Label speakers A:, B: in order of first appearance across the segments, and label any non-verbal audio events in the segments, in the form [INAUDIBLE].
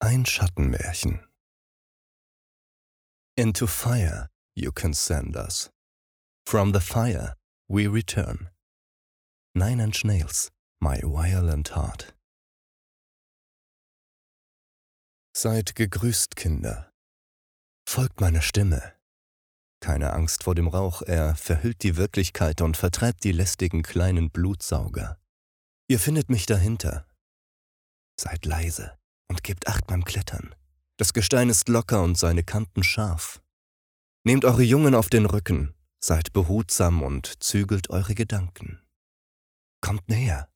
A: Ein Schattenmärchen. Into fire you can send us. From the fire we return. Nine Inch Nails, my violent heart. Seid gegrüßt, Kinder. Folgt meiner Stimme. Keine Angst vor dem Rauch, er verhüllt die Wirklichkeit und vertreibt die lästigen kleinen Blutsauger. Ihr findet mich dahinter. Seid leise und gebt Acht beim Klettern. Das Gestein ist locker und seine Kanten scharf. Nehmt eure Jungen auf den Rücken, seid behutsam und zügelt eure Gedanken. Kommt näher.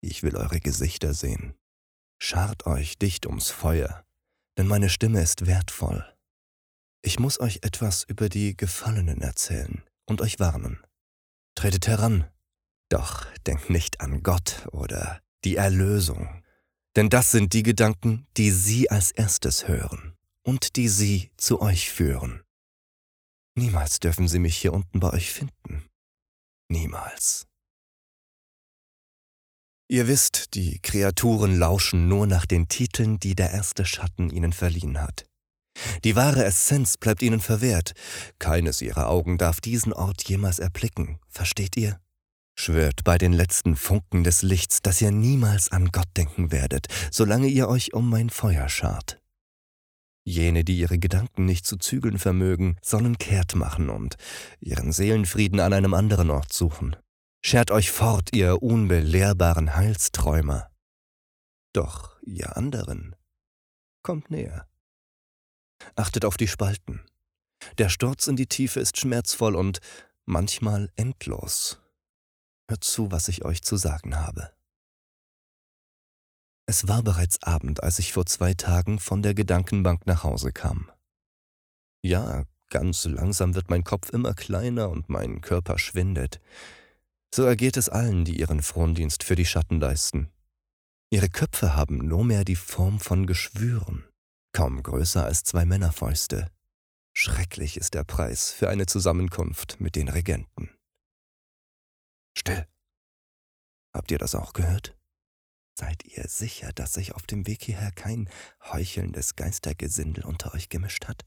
A: Ich will eure Gesichter sehen. Schart euch dicht ums Feuer, denn meine Stimme ist wertvoll. Ich muss euch etwas über die Gefallenen erzählen und euch warnen. Tretet heran, doch denkt nicht an Gott oder die Erlösung, denn das sind die Gedanken, die Sie als erstes hören und die Sie zu euch führen. Niemals dürfen Sie mich hier unten bei euch finden. Niemals. Ihr wisst, die Kreaturen lauschen nur nach den Titeln, die der erste Schatten ihnen verliehen hat. Die wahre Essenz bleibt ihnen verwehrt. Keines ihrer Augen darf diesen Ort jemals erblicken. Versteht ihr? Schwört bei den letzten Funken des Lichts, dass ihr niemals an Gott denken werdet, solange ihr euch um mein Feuer schart. Jene, die ihre Gedanken nicht zu zügeln vermögen, sollen kehrt machen und ihren Seelenfrieden an einem anderen Ort suchen. Schert euch fort, ihr unbelehrbaren Heilsträumer. Doch, ihr anderen, kommt näher. Achtet auf die Spalten. Der Sturz in die Tiefe ist schmerzvoll und manchmal endlos. Hört zu, was ich euch zu sagen habe. Es war bereits Abend, als ich vor zwei Tagen von der Gedankenbank nach Hause kam. Ja, ganz langsam wird mein Kopf immer kleiner und mein Körper schwindet. So ergeht es allen, die ihren Frondienst für die Schatten leisten. Ihre Köpfe haben nur mehr die Form von Geschwüren, kaum größer als zwei Männerfäuste. Schrecklich ist der Preis für eine Zusammenkunft mit den Regenten. Still. Habt ihr das auch gehört? Seid ihr sicher, dass sich auf dem Weg hierher kein heuchelndes Geistergesindel unter euch gemischt hat?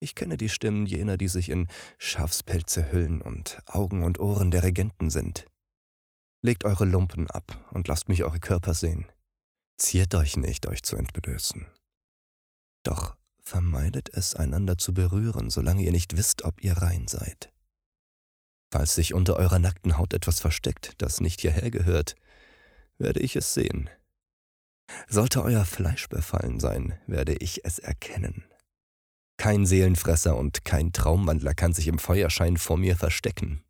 A: Ich kenne die Stimmen jener, die sich in Schafspelze hüllen und Augen und Ohren der Regenten sind. Legt eure Lumpen ab und lasst mich eure Körper sehen. Ziert euch nicht, euch zu entblößen. Doch vermeidet es, einander zu berühren, solange ihr nicht wisst, ob ihr rein seid. Falls sich unter eurer nackten Haut etwas versteckt, das nicht hierher gehört, werde ich es sehen. Sollte euer Fleisch befallen sein, werde ich es erkennen. Kein Seelenfresser und kein Traumwandler kann sich im Feuerschein vor mir verstecken.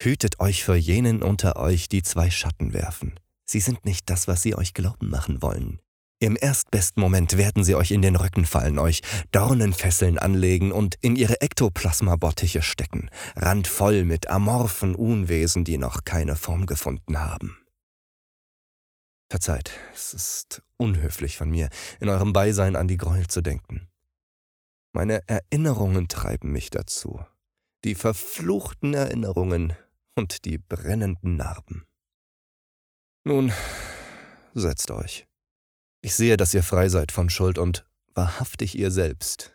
A: Hütet euch vor jenen unter euch, die zwei Schatten werfen. Sie sind nicht das, was sie euch glauben machen wollen. Im erstbesten Moment werden sie euch in den Rücken fallen, euch Dornenfesseln anlegen und in ihre Ektoplasmabottiche stecken, randvoll mit amorphen Unwesen, die noch keine Form gefunden haben. Verzeiht, es ist unhöflich von mir, in eurem Beisein an die Gräuel zu denken. Meine Erinnerungen treiben mich dazu. Die verfluchten Erinnerungen und die brennenden Narben. Nun, setzt euch. Ich sehe, dass ihr frei seid von Schuld und wahrhaftig ihr selbst.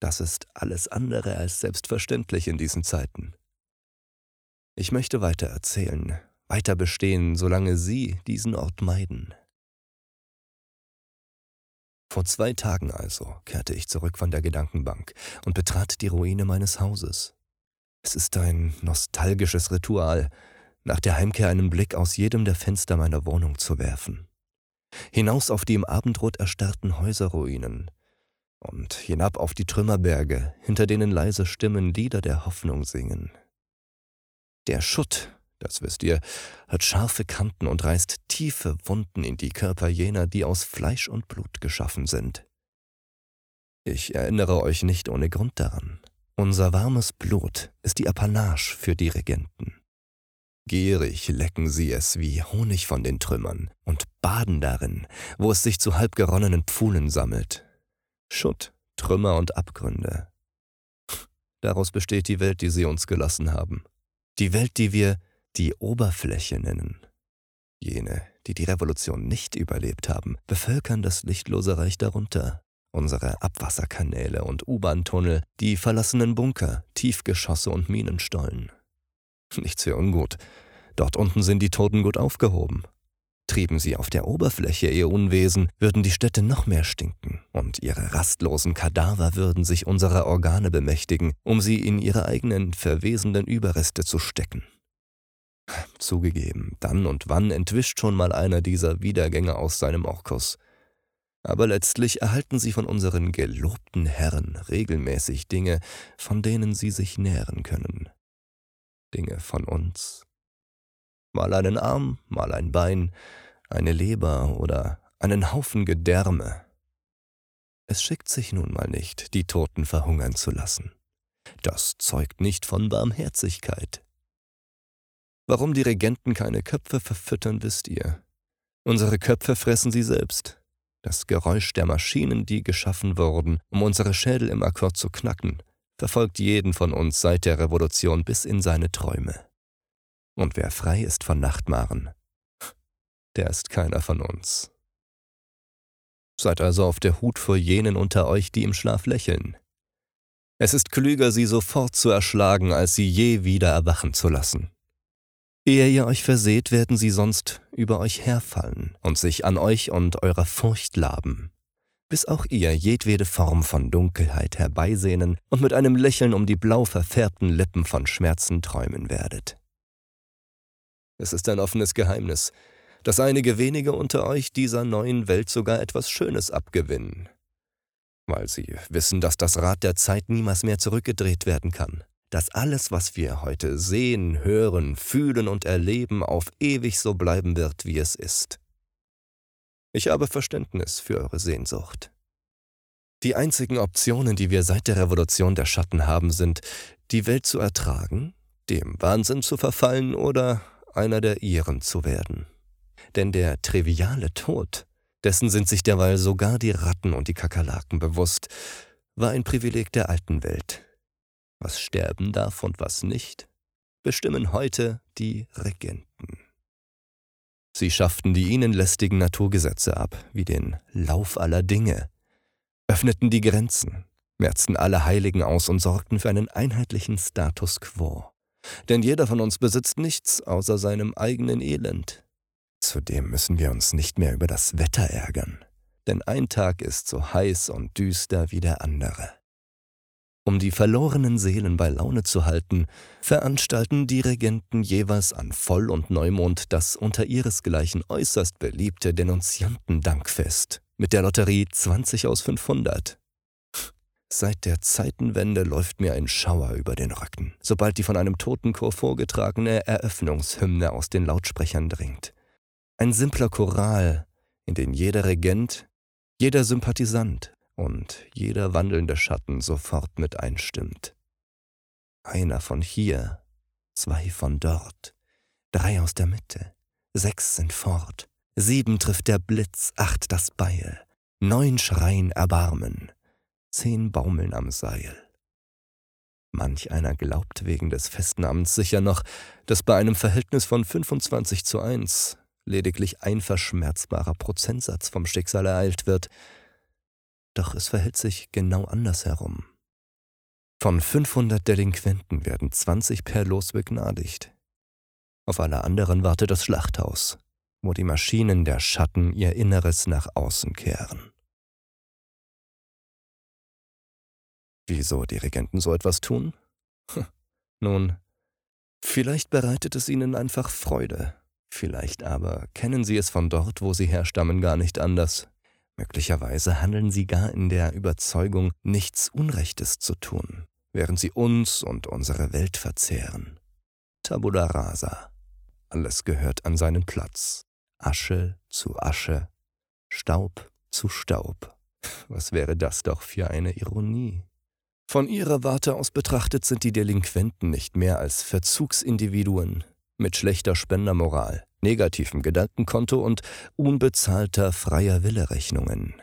A: Das ist alles andere als selbstverständlich in diesen Zeiten. Ich möchte weiter erzählen, weiter bestehen, solange Sie diesen Ort meiden. Vor zwei Tagen also kehrte ich zurück von der Gedankenbank und betrat die Ruine meines Hauses. Es ist ein nostalgisches Ritual, nach der Heimkehr einen Blick aus jedem der Fenster meiner Wohnung zu werfen. Hinaus auf die im Abendrot erstarrten Häuserruinen und hinab auf die Trümmerberge, hinter denen leise Stimmen Lieder der Hoffnung singen. Der Schutt, das wisst ihr, hat scharfe Kanten und reißt tiefe Wunden in die Körper jener, die aus Fleisch und Blut geschaffen sind. Ich erinnere euch nicht ohne Grund daran. Unser warmes Blut ist die Apanage für die Regenten. Gierig lecken sie es wie Honig von den Trümmern und baden darin, wo es sich zu halb geronnenen Pfuhlen sammelt. Schutt, Trümmer und Abgründe. [LAUGHS] Daraus besteht die Welt, die sie uns gelassen haben. Die Welt, die wir die Oberfläche nennen. Jene, die die Revolution nicht überlebt haben, bevölkern das lichtlose Reich darunter. Unsere Abwasserkanäle und U-Bahn-Tunnel, die verlassenen Bunker, Tiefgeschosse und Minenstollen. Nichts für ungut. Dort unten sind die Toten gut aufgehoben. Trieben sie auf der Oberfläche ihr Unwesen, würden die Städte noch mehr stinken, und ihre rastlosen Kadaver würden sich unserer Organe bemächtigen, um sie in ihre eigenen verwesenden Überreste zu stecken. Zugegeben, dann und wann entwischt schon mal einer dieser Wiedergänger aus seinem Orkus. Aber letztlich erhalten sie von unseren gelobten Herren regelmäßig Dinge, von denen sie sich nähren können. Dinge von uns. Mal einen Arm, mal ein Bein, eine Leber oder einen Haufen Gedärme. Es schickt sich nun mal nicht, die Toten verhungern zu lassen. Das zeugt nicht von Barmherzigkeit. Warum die Regenten keine Köpfe verfüttern, wisst ihr. Unsere Köpfe fressen sie selbst. Das Geräusch der Maschinen, die geschaffen wurden, um unsere Schädel im Akkord zu knacken, verfolgt jeden von uns seit der Revolution bis in seine Träume. Und wer frei ist von Nachtmaren, der ist keiner von uns. Seid also auf der Hut vor jenen unter euch, die im Schlaf lächeln. Es ist klüger, sie sofort zu erschlagen, als sie je wieder erwachen zu lassen. Ehe ihr euch verseht, werden sie sonst über euch herfallen und sich an euch und eurer Furcht laben, bis auch ihr jedwede Form von Dunkelheit herbeisehnen und mit einem Lächeln um die blau verfärbten Lippen von Schmerzen träumen werdet. Es ist ein offenes Geheimnis, dass einige wenige unter euch dieser neuen Welt sogar etwas Schönes abgewinnen, weil sie wissen, dass das Rad der Zeit niemals mehr zurückgedreht werden kann dass alles, was wir heute sehen, hören, fühlen und erleben, auf ewig so bleiben wird, wie es ist. Ich habe Verständnis für eure Sehnsucht. Die einzigen Optionen, die wir seit der Revolution der Schatten haben, sind, die Welt zu ertragen, dem Wahnsinn zu verfallen oder einer der ihren zu werden. Denn der triviale Tod, dessen sind sich derweil sogar die Ratten und die Kakerlaken bewusst, war ein Privileg der alten Welt, was sterben darf und was nicht, bestimmen heute die Regenten. Sie schafften die ihnen lästigen Naturgesetze ab, wie den Lauf aller Dinge, öffneten die Grenzen, merzten alle Heiligen aus und sorgten für einen einheitlichen Status quo. Denn jeder von uns besitzt nichts außer seinem eigenen Elend. Zudem müssen wir uns nicht mehr über das Wetter ärgern, denn ein Tag ist so heiß und düster wie der andere. Um die verlorenen Seelen bei Laune zu halten, veranstalten die Regenten jeweils an Voll- und Neumond das unter ihresgleichen äußerst beliebte Denunziantendankfest mit der Lotterie 20 aus 500. Seit der Zeitenwende läuft mir ein Schauer über den Rücken, sobald die von einem Totenchor vorgetragene Eröffnungshymne aus den Lautsprechern dringt. Ein simpler Choral, in den jeder Regent, jeder Sympathisant, und jeder wandelnde Schatten sofort mit einstimmt. Einer von hier, zwei von dort, drei aus der Mitte, sechs sind fort, sieben trifft der Blitz, acht das Beil, neun schreien Erbarmen, zehn baumeln am Seil. Manch einer glaubt wegen des Festnamens sicher noch, dass bei einem Verhältnis von 25 zu 1 lediglich ein verschmerzbarer Prozentsatz vom Schicksal ereilt wird, doch es verhält sich genau andersherum. Von 500 Delinquenten werden 20 per Los begnadigt. Auf alle anderen wartet das Schlachthaus, wo die Maschinen der Schatten ihr Inneres nach außen kehren. Wieso die Regenten so etwas tun? Nun, vielleicht bereitet es ihnen einfach Freude, vielleicht aber kennen sie es von dort, wo sie herstammen, gar nicht anders. Möglicherweise handeln sie gar in der Überzeugung, nichts Unrechtes zu tun, während sie uns und unsere Welt verzehren. Tabula rasa. Alles gehört an seinen Platz. Asche zu Asche, Staub zu Staub. Was wäre das doch für eine Ironie? Von ihrer Warte aus betrachtet sind die Delinquenten nicht mehr als Verzugsindividuen mit schlechter Spendermoral, negativem Gedankenkonto und unbezahlter freier Wille-Rechnungen.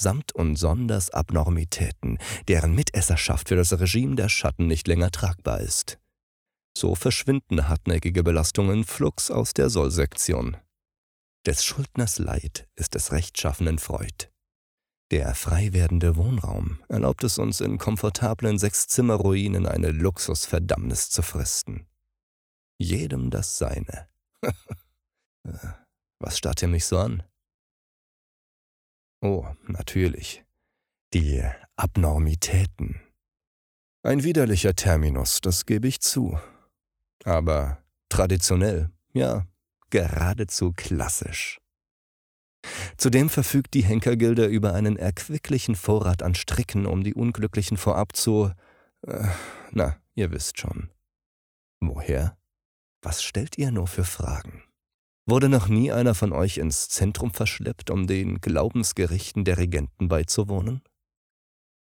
A: Samt und sonders Abnormitäten, deren Mitesserschaft für das Regime der Schatten nicht länger tragbar ist. So verschwinden hartnäckige Belastungen flugs aus der Sollsektion. Des Schuldners Leid ist des Rechtschaffenen Freud. Der frei werdende Wohnraum erlaubt es uns in komfortablen Sechszimmerruinen eine Luxusverdammnis zu fristen. Jedem das Seine. [LAUGHS] Was starrt ihr mich so an? Oh, natürlich. Die Abnormitäten. Ein widerlicher Terminus, das gebe ich zu. Aber traditionell, ja, geradezu klassisch. Zudem verfügt die Henkergilde über einen erquicklichen Vorrat an Stricken, um die Unglücklichen vorab zu. Äh, na, ihr wisst schon. Woher? Was stellt ihr nur für Fragen? Wurde noch nie einer von euch ins Zentrum verschleppt, um den Glaubensgerichten der Regenten beizuwohnen?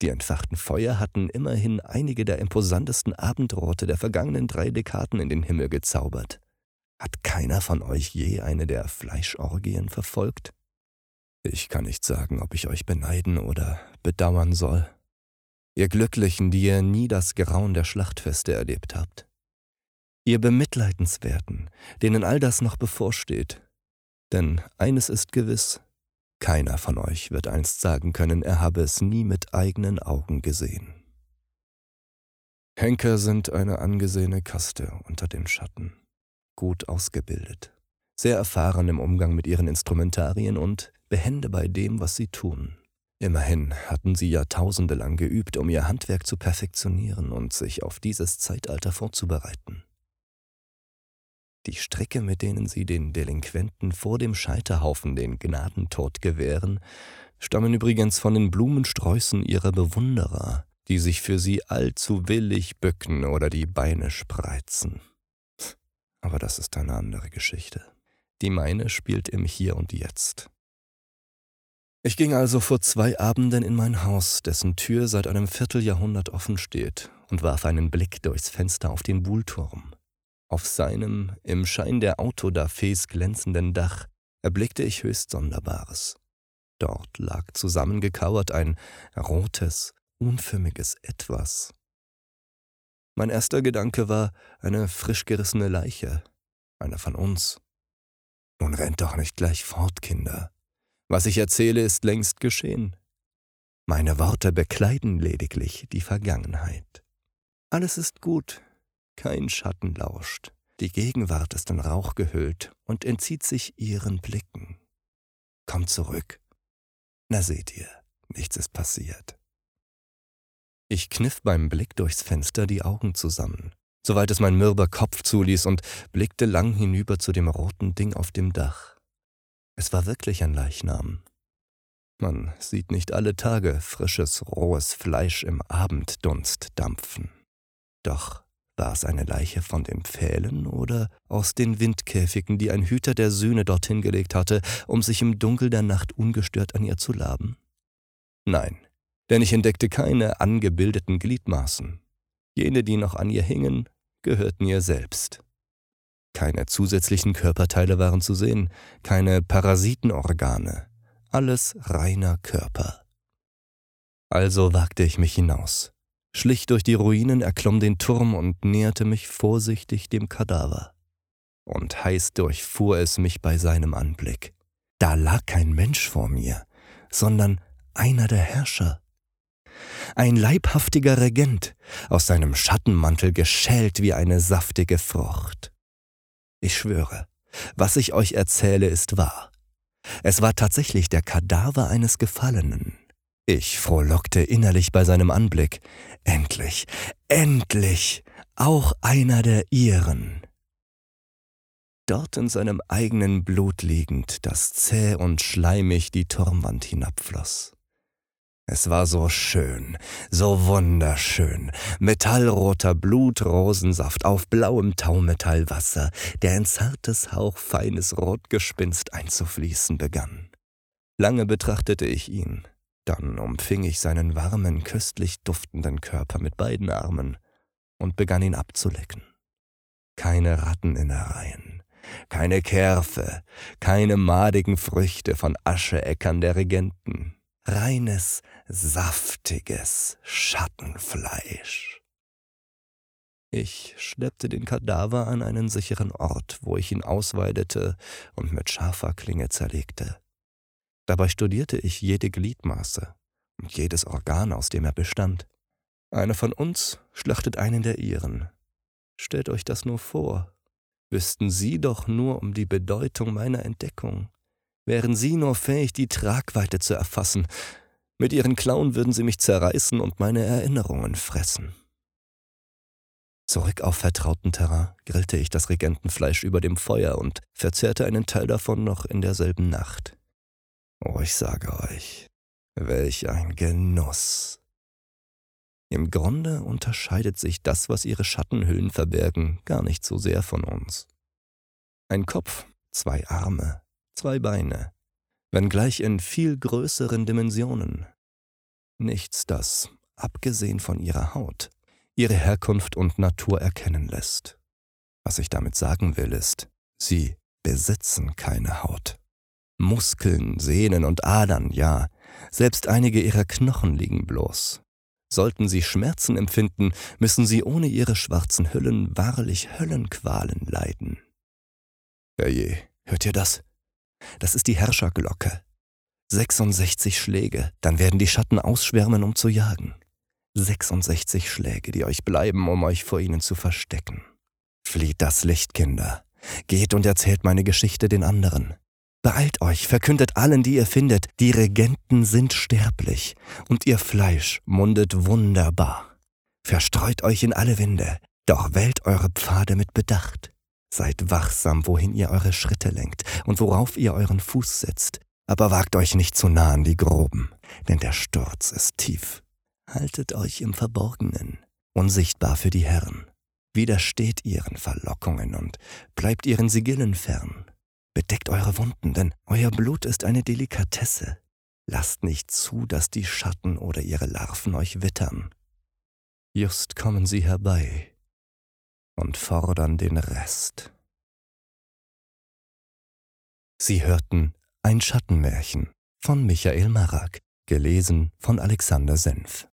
A: Die entfachten Feuer hatten immerhin einige der imposantesten Abendrote der vergangenen drei Dekaden in den Himmel gezaubert. Hat keiner von euch je eine der Fleischorgien verfolgt? Ich kann nicht sagen, ob ich euch beneiden oder bedauern soll. Ihr Glücklichen, die ihr nie das Grauen der Schlachtfeste erlebt habt. Ihr Bemitleidenswerten, denen all das noch bevorsteht. Denn eines ist gewiss, keiner von euch wird einst sagen können, er habe es nie mit eigenen Augen gesehen. Henker sind eine angesehene Kaste unter den Schatten gut ausgebildet, sehr erfahren im Umgang mit ihren Instrumentarien und behende bei dem, was sie tun. Immerhin hatten sie Jahrtausende lang geübt, um ihr Handwerk zu perfektionieren und sich auf dieses Zeitalter vorzubereiten. Die Stricke, mit denen sie den Delinquenten vor dem Scheiterhaufen den Gnadentod gewähren, stammen übrigens von den Blumensträußen ihrer Bewunderer, die sich für sie allzu willig bücken oder die Beine spreizen. Aber das ist eine andere Geschichte. Die meine spielt im Hier und Jetzt. Ich ging also vor zwei Abenden in mein Haus, dessen Tür seit einem Vierteljahrhundert offen steht, und warf einen Blick durchs Fenster auf den Buhlturm. Auf seinem, im Schein der Autodafés glänzenden Dach, erblickte ich höchst Sonderbares. Dort lag zusammengekauert ein rotes, unförmiges Etwas, mein erster Gedanke war eine frisch gerissene Leiche, einer von uns. Nun rennt doch nicht gleich fort, Kinder. Was ich erzähle, ist längst geschehen. Meine Worte bekleiden lediglich die Vergangenheit. Alles ist gut, kein Schatten lauscht, die Gegenwart ist in Rauch gehüllt und entzieht sich ihren Blicken. Kommt zurück. Na seht ihr, nichts ist passiert. Ich kniff beim Blick durchs Fenster die Augen zusammen, soweit es mein mürber Kopf zuließ, und blickte lang hinüber zu dem roten Ding auf dem Dach. Es war wirklich ein Leichnam. Man sieht nicht alle Tage frisches, rohes Fleisch im Abenddunst dampfen. Doch war es eine Leiche von den Pfählen oder aus den Windkäfigen, die ein Hüter der Söhne dorthin gelegt hatte, um sich im Dunkel der Nacht ungestört an ihr zu laben? Nein, denn ich entdeckte keine angebildeten Gliedmaßen. Jene, die noch an ihr hingen, gehörten ihr selbst. Keine zusätzlichen Körperteile waren zu sehen, keine Parasitenorgane, alles reiner Körper. Also wagte ich mich hinaus, schlich durch die Ruinen, erklomm den Turm und näherte mich vorsichtig dem Kadaver. Und heiß durchfuhr es mich bei seinem Anblick. Da lag kein Mensch vor mir, sondern einer der Herrscher ein leibhaftiger Regent, aus seinem Schattenmantel geschält wie eine saftige Frucht. Ich schwöre, was ich euch erzähle, ist wahr. Es war tatsächlich der Kadaver eines Gefallenen. Ich frohlockte innerlich bei seinem Anblick. Endlich, endlich, auch einer der ihren. Dort in seinem eigenen Blut liegend, das zäh und schleimig die Turmwand hinabfloss. Es war so schön, so wunderschön. Metallroter Blutrosensaft auf blauem Taumetallwasser, der in zartes, hauchfeines Rotgespinst einzufließen begann. Lange betrachtete ich ihn, dann umfing ich seinen warmen, köstlich duftenden Körper mit beiden Armen und begann ihn abzulecken. Keine Ratteninnereien, keine Kerfe, keine madigen Früchte von Ascheäckern der Regenten, reines, saftiges Schattenfleisch. Ich schleppte den Kadaver an einen sicheren Ort, wo ich ihn ausweidete und mit scharfer Klinge zerlegte. Dabei studierte ich jede Gliedmaße und jedes Organ, aus dem er bestand. Einer von uns schlachtet einen der ihren. Stellt euch das nur vor. Wüssten Sie doch nur um die Bedeutung meiner Entdeckung. Wären Sie nur fähig, die Tragweite zu erfassen. Mit Ihren Klauen würden Sie mich zerreißen und meine Erinnerungen fressen. Zurück auf vertrauten Terrain grillte ich das Regentenfleisch über dem Feuer und verzehrte einen Teil davon noch in derselben Nacht. Oh, ich sage euch, welch ein Genuss. Im Grunde unterscheidet sich das, was ihre Schattenhüllen verbergen, gar nicht so sehr von uns. Ein Kopf, zwei Arme, zwei Beine, wenngleich in viel größeren Dimensionen. Nichts, das, abgesehen von ihrer Haut, ihre Herkunft und Natur erkennen lässt. Was ich damit sagen will, ist, sie besitzen keine Haut. Muskeln, Sehnen und Adern, ja, selbst einige ihrer Knochen liegen bloß. Sollten sie Schmerzen empfinden, müssen sie ohne ihre schwarzen Hüllen wahrlich Höllenqualen leiden. Herrje, hört ihr das? Das ist die Herrscherglocke. 66 Schläge, dann werden die Schatten ausschwärmen, um zu jagen. 66 Schläge, die euch bleiben, um euch vor ihnen zu verstecken. Flieht das Licht, Kinder. Geht und erzählt meine Geschichte den anderen. Beeilt euch, verkündet allen, die ihr findet, die Regenten sind sterblich, und ihr Fleisch mundet wunderbar. Verstreut euch in alle Winde, doch wählt eure Pfade mit Bedacht. Seid wachsam, wohin ihr eure Schritte lenkt und worauf ihr euren Fuß setzt, aber wagt euch nicht zu nah an die Groben, denn der Sturz ist tief. Haltet euch im Verborgenen, unsichtbar für die Herren. Widersteht ihren Verlockungen und bleibt ihren Sigillen fern. Bedeckt eure Wunden, denn euer Blut ist eine Delikatesse. Lasst nicht zu, dass die Schatten oder ihre Larven euch wittern. Just kommen sie herbei und fordern den Rest. Sie hörten ein Schattenmärchen von Michael Marak, gelesen von Alexander Senf.